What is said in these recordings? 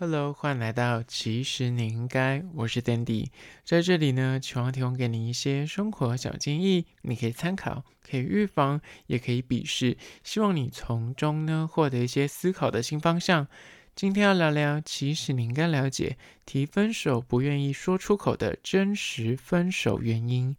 Hello，欢迎来到其实你应该，我是 Dandy，在这里呢，希望提供给你一些生活小建议，你可以参考，可以预防，也可以鄙视，希望你从中呢获得一些思考的新方向。今天要聊聊，其实你应该了解，提分手不愿意说出口的真实分手原因。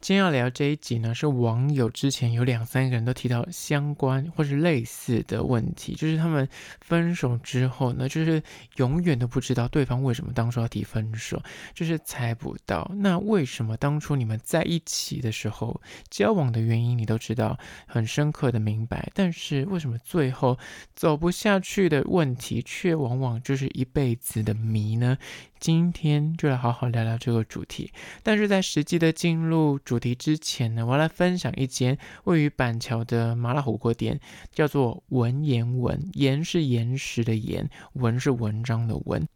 今天要聊这一集呢，是网友之前有两三个人都提到相关或是类似的问题，就是他们分手之后呢，就是永远都不知道对方为什么当初要提分手，就是猜不到。那为什么当初你们在一起的时候，交往的原因你都知道，很深刻的明白，但是为什么最后走不下去的问题，却往往就是一辈子的谜呢？今天就来好好聊聊这个主题，但是在实际的进入主题之前呢，我要来分享一间位于板桥的麻辣火锅店，叫做文言文，言是岩石的言，文是文章的文。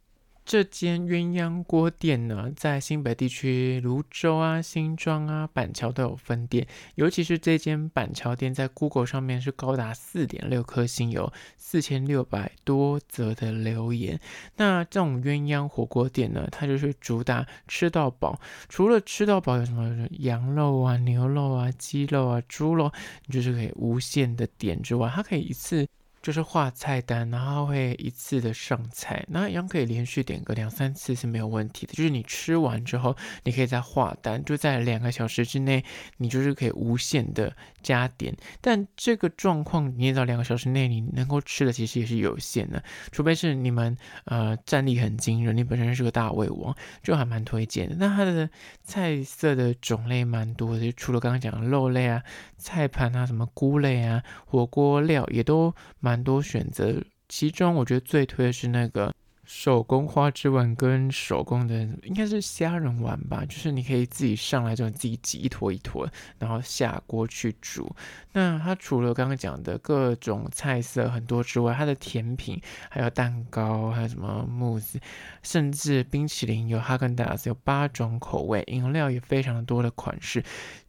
这间鸳鸯锅店呢，在新北地区芦洲啊、新庄啊、板桥都有分店。尤其是这间板桥店，在 Google 上面是高达四点六颗星，有四千六百多则的留言。那这种鸳鸯火锅店呢，它就是主打吃到饱。除了吃到饱，有什么羊肉啊、牛肉啊、鸡肉啊、猪肉，你就是可以无限的点之外，它可以一次。就是画菜单，然后会一次的上菜，那一样可以连续点个两三次是没有问题的。就是你吃完之后，你可以再画单，就在两个小时之内，你就是可以无限的加点。但这个状况，你也知道，两个小时内你能够吃的其实也是有限的，除非是你们呃战力很惊人，你本身是个大胃王，就还蛮推荐的。那它的菜色的种类蛮多的，就除了刚刚讲的肉类啊、菜盘啊、什么菇类啊、火锅料也都蛮。蛮多选择，其中我觉得最推的是那个。手工花枝丸跟手工的应该是虾仁丸吧，就是你可以自己上来之后自己挤一坨一坨，然后下锅去煮。那它除了刚刚讲的各种菜色很多之外，它的甜品还有蛋糕，还有什么慕斯，甚至冰淇淋有哈根达斯，有八种口味，饮料也非常多的款式，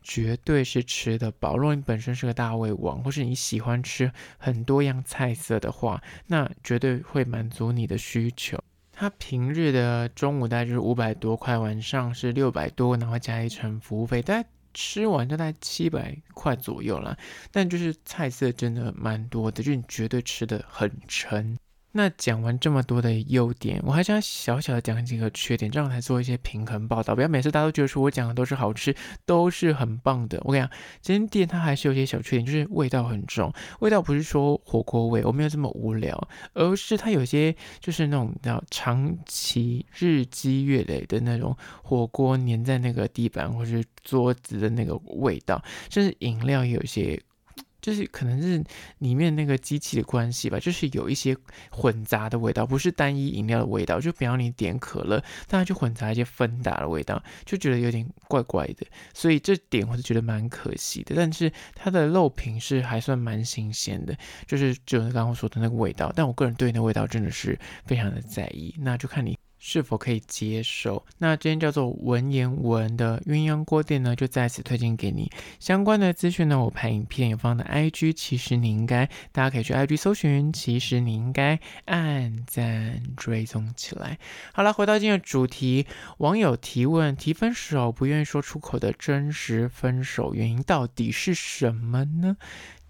绝对是吃得饱。如果你本身是个大胃王，或是你喜欢吃很多样菜色的话，那绝对会满足你的需求。它平日的中午大概就是五百多块，晚上是六百多，然后加一层服务费，大概吃完就大概七百块左右啦。但就是菜色真的蛮多的，就你绝对吃得很撑。那讲完这么多的优点，我还想小小的讲几个缺点，这样才做一些平衡报道。不要每次大家都觉得说我讲的都是好吃，都是很棒的。我跟你讲，这间店它还是有些小缺点，就是味道很重。味道不是说火锅味，我没有这么无聊，而是它有些就是那种叫长期日积月累的那种火锅粘在那个地板或是桌子的那个味道，甚至饮料也有些。就是可能是里面那个机器的关系吧，就是有一些混杂的味道，不是单一饮料的味道。就比方你点可乐，但它就混杂一些芬达的味道，就觉得有点怪怪的。所以这点我是觉得蛮可惜的。但是它的肉品是还算蛮新鲜的，就是就是刚刚说的那个味道。但我个人对那味道真的是非常的在意，那就看你。是否可以接受？那今天叫做文言文的鸳鸯锅店呢，就在此推荐给你。相关的资讯呢，我拍影片有放的 IG，其实你应该，大家可以去 IG 搜寻，其实你应该按赞追踪起来。好了，回到今天的主题，网友提问：提分手不愿意说出口的真实分手原因到底是什么呢？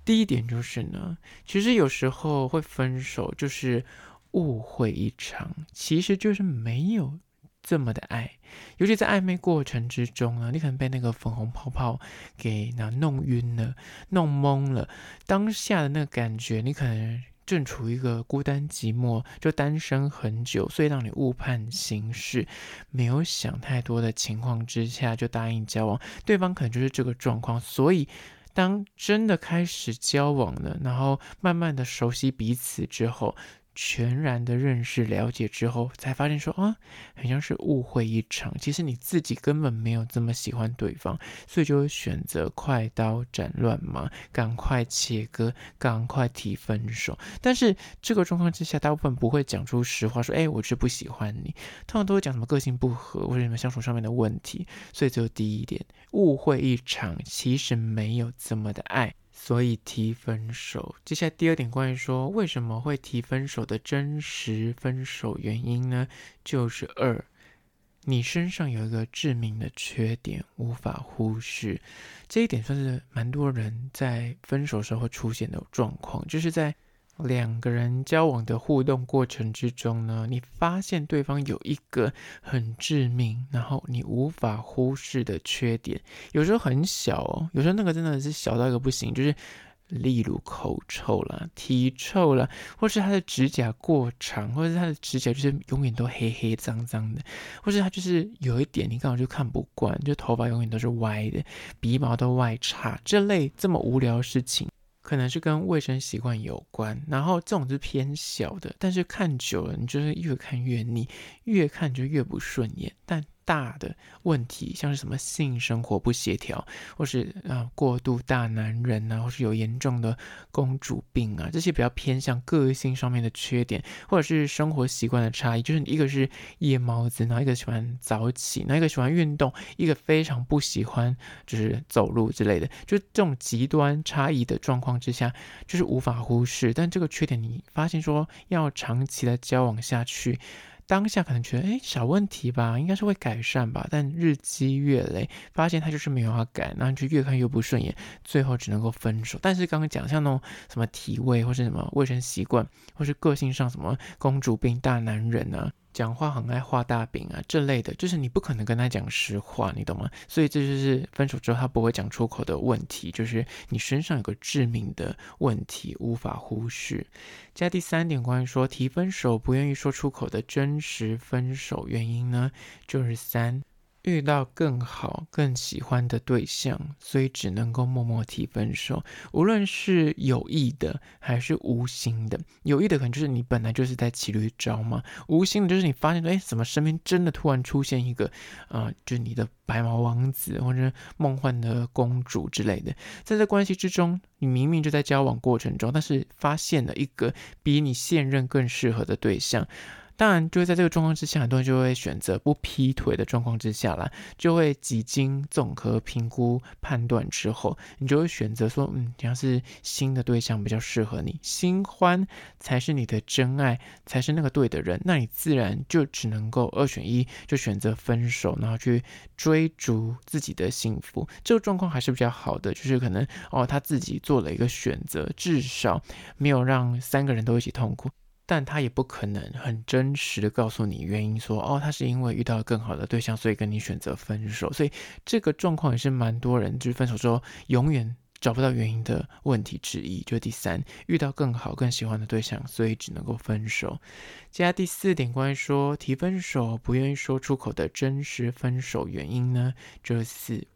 第一点就是呢，其实有时候会分手就是。误会一场，其实就是没有这么的爱，尤其在暧昧过程之中呢，你可能被那个粉红泡泡给那弄晕了、弄懵了，当下的那个感觉，你可能正处于一个孤单寂寞，就单身很久，所以让你误判形势，没有想太多的情况之下就答应交往，对方可能就是这个状况，所以当真的开始交往了，然后慢慢的熟悉彼此之后。全然的认识了解之后，才发现说啊，好像是误会一场。其实你自己根本没有这么喜欢对方，所以就会选择快刀斩乱麻，赶快切割，赶快提分手。但是这个状况之下，大部分不会讲出实话，说哎，我是不喜欢你。通常都会讲什么个性不合，或者什么相处上面的问题。所以就第一点，误会一场，其实没有这么的爱。所以提分手。接下来第二点，关于说为什么会提分手的真实分手原因呢？就是二，你身上有一个致命的缺点，无法忽视。这一点算是蛮多人在分手时候出现的状况，就是在。两个人交往的互动过程之中呢，你发现对方有一个很致命，然后你无法忽视的缺点，有时候很小哦，有时候那个真的是小到一个不行，就是例如口臭啦、体臭啦，或是他的指甲过长，或者是他的指甲就是永远都黑黑脏脏的，或是他就是有一点你刚好就看不惯，就头发永远都是歪的，鼻毛都外插，这类这么无聊的事情。可能是跟卫生习惯有关，然后这种是偏小的，但是看久了，你就是越看越腻，越看就越不顺眼，但。大的问题，像是什么性生活不协调，或是啊、呃、过度大男人啊，或是有严重的公主病啊，这些比较偏向个性上面的缺点，或者是生活习惯的差异，就是你一个是夜猫子，然后一个喜欢早起，那一个喜欢运动，一个非常不喜欢就是走路之类的，就这种极端差异的状况之下，就是无法忽视。但这个缺点你发现说要长期的交往下去。当下可能觉得，哎，小问题吧，应该是会改善吧。但日积月累，发现他就是没有要改，然后就越看越不顺眼，最后只能够分手。但是刚刚讲像那种什么体味，或是什么卫生习惯，或是个性上什么公主病、大男人啊。讲话很爱画大饼啊，这类的，就是你不可能跟他讲实话，你懂吗？所以这就是分手之后他不会讲出口的问题，就是你身上有个致命的问题，无法忽视。加第三点，关于说提分手不愿意说出口的真实分手原因呢，就是三。遇到更好、更喜欢的对象，所以只能够默默提分手。无论是有意的还是无心的，有意的可能就是你本来就是在骑驴找嘛；无心的，就是你发现说，哎，怎么身边真的突然出现一个，啊、就你的白马王子或者梦幻的公主之类的。在这关系之中，你明明就在交往过程中，但是发现了一个比你现任更适合的对象。当然，就会在这个状况之下，很多人就会选择不劈腿的状况之下啦，就会几经综合评估判断之后，你就会选择说，嗯，像是新的对象比较适合你，新欢才是你的真爱，才是那个对的人，那你自然就只能够二选一，就选择分手，然后去追逐自己的幸福。这个状况还是比较好的，就是可能哦，他自己做了一个选择，至少没有让三个人都一起痛苦。但他也不可能很真实的告诉你原因说，哦，他是因为遇到了更好的对象，所以跟你选择分手。所以这个状况也是蛮多人就是分手之后永远找不到原因的问题之一。就第三，遇到更好、更喜欢的对象，所以只能够分手。接下来第四点，关于说提分手不愿意说出口的真实分手原因呢，就是。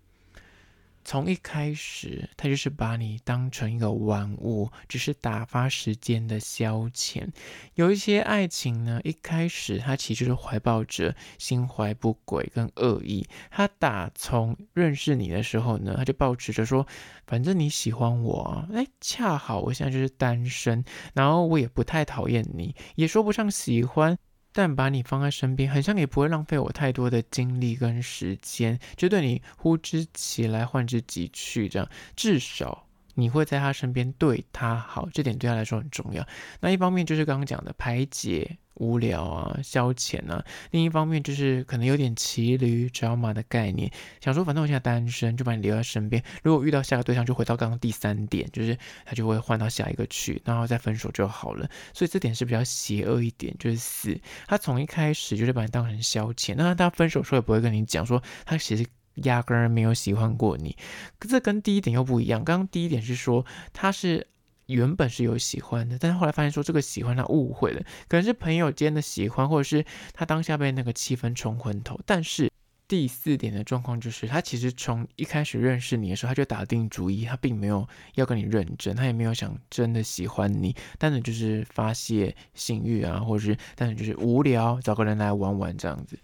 从一开始，他就是把你当成一个玩物，只是打发时间的消遣。有一些爱情呢，一开始他其实是怀抱着心怀不轨跟恶意。他打从认识你的时候呢，他就抱持着说，反正你喜欢我，哎，恰好我现在就是单身，然后我也不太讨厌你，也说不上喜欢。但把你放在身边，好像也不会浪费我太多的精力跟时间，就对你呼之即来唤之即去，这样至少你会在他身边对他好，这点对他来说很重要。那一方面就是刚刚讲的排解。无聊啊，消遣啊。另一方面就是可能有点骑驴找马的概念，想说反正我现在单身，就把你留在身边。如果遇到下个对象，就回到刚刚第三点，就是他就会换到下一个去，然后再分手就好了。所以这点是比较邪恶一点，就是四，他从一开始就是把你当成消遣，那他分手的时候也不会跟你讲说他其实压根儿没有喜欢过你。可这跟第一点又不一样，刚刚第一点是说他是。原本是有喜欢的，但是后来发现说这个喜欢他误会了，可能是朋友间的喜欢，或者是他当下被那个气氛冲昏头。但是第四点的状况就是，他其实从一开始认识你的时候，他就打定主意，他并没有要跟你认真，他也没有想真的喜欢你，单纯就是发泄性欲啊，或者是单纯就是无聊，找个人来玩玩这样子。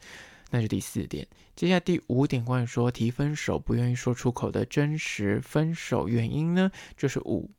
那是第四点。接下来第五点，关于说提分手不愿意说出口的真实分手原因呢，就是五。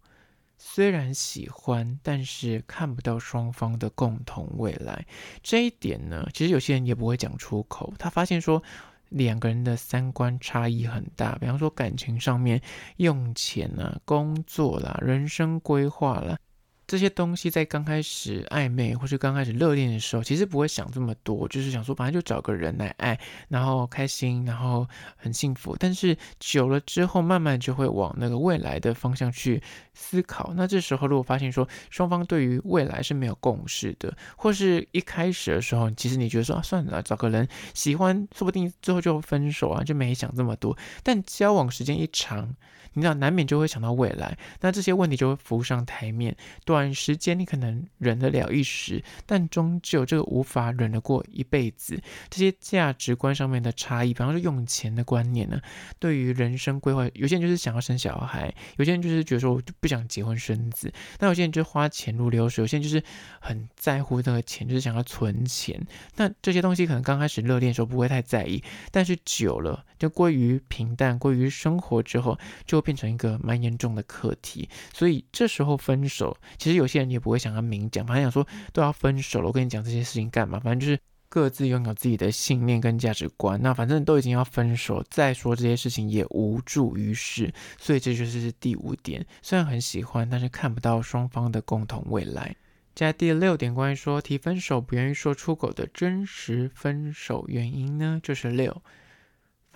虽然喜欢，但是看不到双方的共同未来。这一点呢，其实有些人也不会讲出口。他发现说，两个人的三观差异很大，比方说感情上面、用钱啊、工作啦、人生规划啦。这些东西在刚开始暧昧或是刚开始热恋的时候，其实不会想这么多，就是想说反正就找个人来爱，然后开心，然后很幸福。但是久了之后，慢慢就会往那个未来的方向去思考。那这时候如果发现说双方对于未来是没有共识的，或是一开始的时候，其实你觉得说啊算了，找个人喜欢，说不定最后就分手啊，就没想这么多。但交往时间一长，你知道难免就会想到未来，那这些问题就会浮上台面。短时间你可能忍得了一时，但终究这个无法忍得过一辈子。这些价值观上面的差异，比方说用钱的观念呢，对于人生规划，有些人就是想要生小孩，有些人就是觉得说我就不想结婚生子，那有些人就花钱如流水，有些人就是很在乎那个钱，就是想要存钱。那这些东西可能刚开始热恋的时候不会太在意，但是久了就归于平淡，归于生活之后，就变成一个蛮严重的课题。所以这时候分手。其实有些人也不会想要明讲，反正想说都要分手了，我跟你讲这些事情干嘛？反正就是各自拥有自己的信念跟价值观。那反正都已经要分手，再说这些事情也无助于事。所以这就是第五点，虽然很喜欢，但是看不到双方的共同未来。加第六点，关于说提分手不愿意说出口的真实分手原因呢，就是六。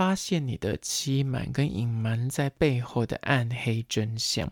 发现你的欺瞒跟隐瞒在背后的暗黑真相，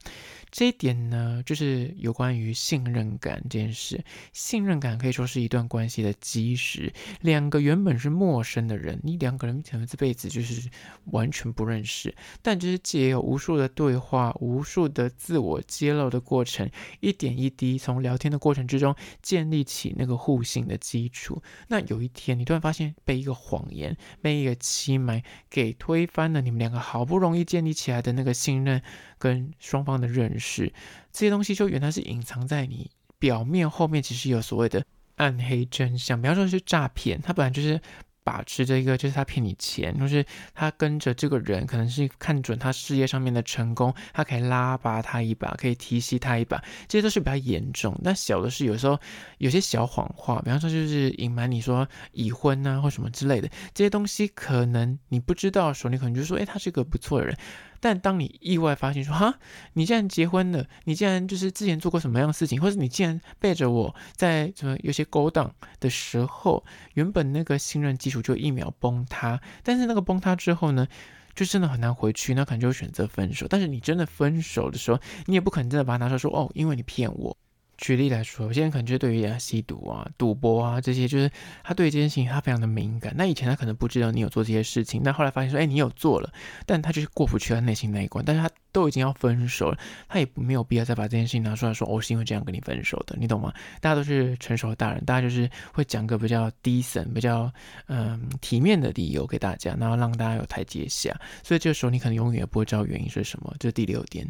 这一点呢，就是有关于信任感这件事。信任感可以说是一段关系的基石。两个原本是陌生的人，你两个人可能这辈子就是完全不认识，但就是借由无数的对话、无数的自我揭露的过程，一点一滴从聊天的过程之中建立起那个互信的基础。那有一天，你突然发现被一个谎言、被一个欺瞒。给推翻了你们两个好不容易建立起来的那个信任跟双方的认识，这些东西就原来是隐藏在你表面后面，其实有所谓的暗黑真相。比方说是诈骗，它本来就是。把持着一个，就是他骗你钱，就是他跟着这个人，可能是看准他事业上面的成功，他可以拉拔他一把，可以提携他一把，这些都是比较严重。但小的是有时候有些小谎话，比方说就是隐瞒你说已婚啊或什么之类的，这些东西可能你不知道的时候，你可能就说，诶，他是个不错的人。但当你意外发现说哈，你竟然结婚了，你竟然就是之前做过什么样的事情，或者你竟然背着我在什么有些勾当的时候，原本那个信任基础就一秒崩塌。但是那个崩塌之后呢，就真的很难回去，那可能就选择分手。但是你真的分手的时候，你也不可能真的把它拿出来说哦，因为你骗我。举例来说，有些人可能就对于吸毒啊、赌博啊这些，就是他对这件事情他非常的敏感。那以前他可能不知道你有做这些事情，但后来发现说，哎，你有做了，但他就是过不去他内心那一关。但是他都已经要分手了，他也没有必要再把这件事情拿出来说，我、是因为这样跟你分手的，你懂吗？大家都是成熟的大人，大家就是会讲个比较 decent、比较嗯体面的理由给大家，然后让大家有台阶下。所以这个时候你可能永远也不会知道原因是什么。这是第六点。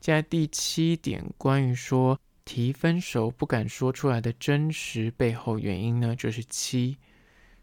现在第七点，关于说。提分手不敢说出来的真实背后原因呢，就是七，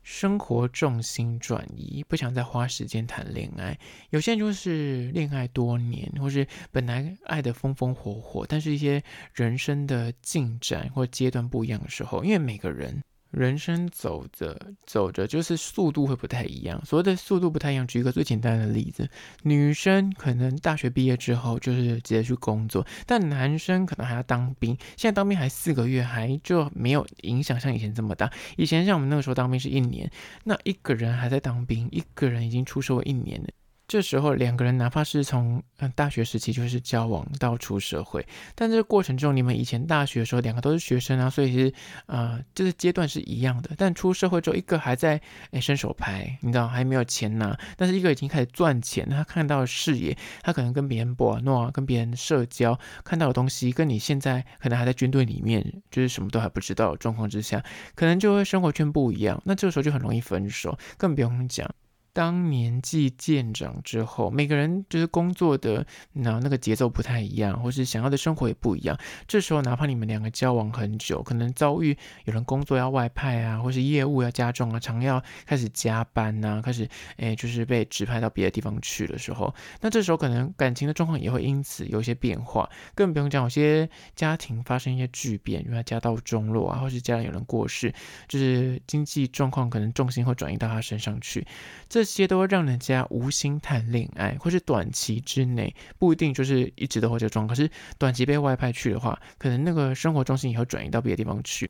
生活重心转移，不想再花时间谈恋爱。有些人就是恋爱多年，或是本来爱的风风火火，但是一些人生的进展或阶段不一样的时候，因为每个人。人生走着走着，就是速度会不太一样。所谓的速度不太一样，举一个最简单的例子，女生可能大学毕业之后就是直接去工作，但男生可能还要当兵。现在当兵还四个月，还就没有影响像以前这么大。以前像我们那个时候当兵是一年，那一个人还在当兵，一个人已经出社会一年了。这时候两个人哪怕是从嗯大学时期就是交往到出社会，但这个过程中你们以前大学的时候两个都是学生啊，所以是呃这个阶段是一样的。但出社会之后，一个还在哎伸手牌，你知道还没有钱拿，但是一个已经开始赚钱，他看到的视野，他可能跟别人博诺，跟别人社交看到的东西，跟你现在可能还在军队里面，就是什么都还不知道的状况之下，可能就会生活圈不一样，那这个时候就很容易分手，更不用讲。当年纪渐长之后，每个人就是工作的那那个节奏不太一样，或是想要的生活也不一样。这时候，哪怕你们两个交往很久，可能遭遇有人工作要外派啊，或是业务要加重啊，常要开始加班呐、啊，开始诶就是被指派到别的地方去的时候，那这时候可能感情的状况也会因此有一些变化。更不用讲，有些家庭发生一些巨变，因为家道中落啊，或是家人有人过世，就是经济状况可能重心会转移到他身上去。这这些都会让人家无心谈恋爱，或是短期之内不一定就是一直都会这状况。可是短期被外派去的话，可能那个生活重心也会转移到别的地方去。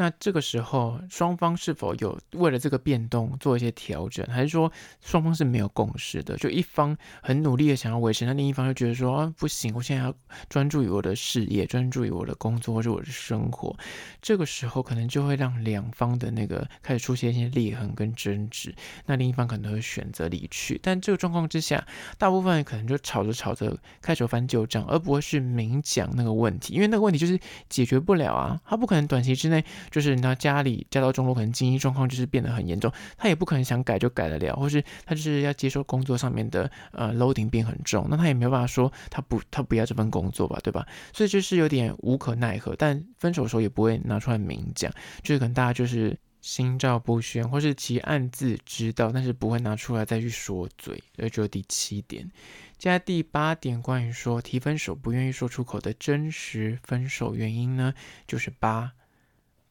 那这个时候，双方是否有为了这个变动做一些调整，还是说双方是没有共识的？就一方很努力的想要维持，那另一方就觉得说啊，不行，我现在要专注于我的事业，专注于我的工作或者我的生活。这个时候可能就会让两方的那个开始出现一些裂痕跟争执。那另一方可能会选择离去。但这个状况之下，大部分人可能就吵着吵着开始翻旧账，而不会是明讲那个问题，因为那个问题就是解决不了啊，他不可能短期之内。就是你知道家里家道中落，可能经济状况就是变得很严重，他也不可能想改就改得了，或是他就是要接受工作上面的呃 loading 变很重，那他也没有办法说他不他不要这份工作吧，对吧？所以就是有点无可奈何，但分手的时候也不会拿出来明讲，就是可能大家就是心照不宣，或是其暗自知道，但是不会拿出来再去说嘴。所以就第七点，加第八点，关于说提分手不愿意说出口的真实分手原因呢，就是八。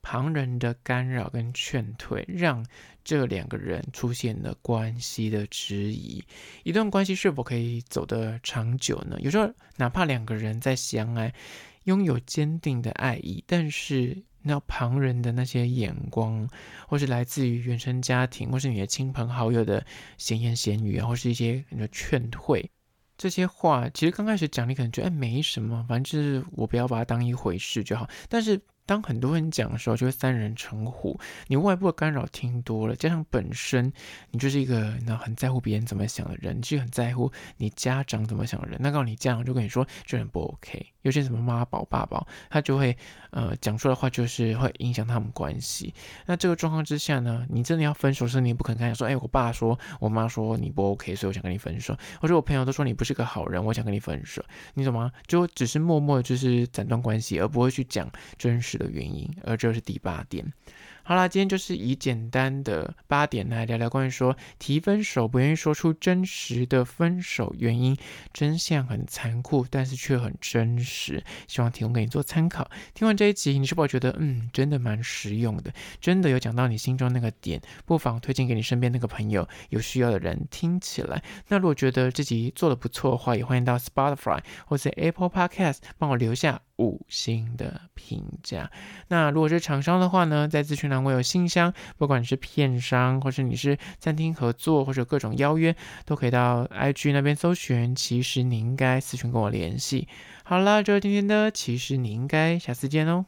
旁人的干扰跟劝退，让这两个人出现了关系的质疑。一段关系是否可以走得长久呢？有时候，哪怕两个人在相爱，拥有坚定的爱意，但是那旁人的那些眼光，或是来自于原生家庭，或是你的亲朋好友的闲言闲语，或是一些你的劝退，这些话，其实刚开始讲，你可能觉得哎没什么，反正就是我不要把它当一回事就好。但是当很多人讲的时候，就会三人成虎。你外部的干扰听多了，加上本身你就是一个那很在乎别人怎么想的人，其实很在乎你家长怎么想的人。那告诉你家长就跟你说，这人不 OK。有些什么妈宝爸宝，他就会呃讲出来的话，就是会影响他们关系。那这个状况之下呢，你真的要分手时，你也不可能跟他说，哎，我爸说我妈说你不 OK，所以我想跟你分手。或者我朋友都说你不是个好人，我想跟你分手。你懂吗？就只是默默的就是斩断关系，而不会去讲真实的原因，而这是第八点。好啦，今天就是以简单的八点来聊聊关于说提分手不愿意说出真实的分手原因，真相很残酷，但是却很真实，希望提供给你做参考。听完这一集，你是否觉得嗯，真的蛮实用的，真的有讲到你心中那个点，不妨推荐给你身边那个朋友，有需要的人听起来。那如果觉得这集做的不错的话，也欢迎到 Spotify 或者 Apple Podcast 帮我留下。五星的评价。那如果是厂商的话呢，在咨询栏我有信箱，不管你是片商，或是你是餐厅合作，或者各种邀约，都可以到 IG 那边搜寻。其实你应该私讯跟我联系。好了，这就是今天的，其实你应该，下次见哦。